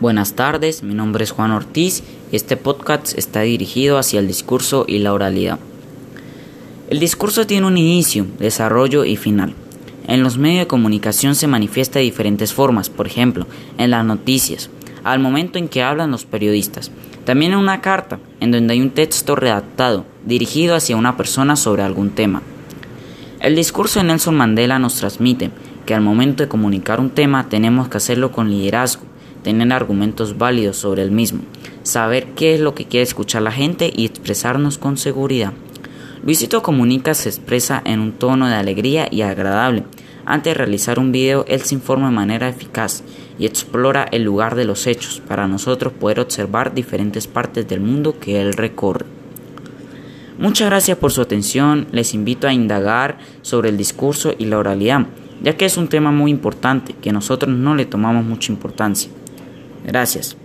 Buenas tardes, mi nombre es Juan Ortiz y este podcast está dirigido hacia el discurso y la oralidad. El discurso tiene un inicio, desarrollo y final. En los medios de comunicación se manifiesta de diferentes formas, por ejemplo, en las noticias, al momento en que hablan los periodistas, también en una carta, en donde hay un texto redactado dirigido hacia una persona sobre algún tema. El discurso de Nelson Mandela nos transmite que al momento de comunicar un tema tenemos que hacerlo con liderazgo, tener argumentos válidos sobre el mismo, saber qué es lo que quiere escuchar la gente y expresarnos con seguridad. Luisito Comunica se expresa en un tono de alegría y agradable. Antes de realizar un video, él se informa de manera eficaz y explora el lugar de los hechos para nosotros poder observar diferentes partes del mundo que él recorre. Muchas gracias por su atención, les invito a indagar sobre el discurso y la oralidad, ya que es un tema muy importante que nosotros no le tomamos mucha importancia. Gracias.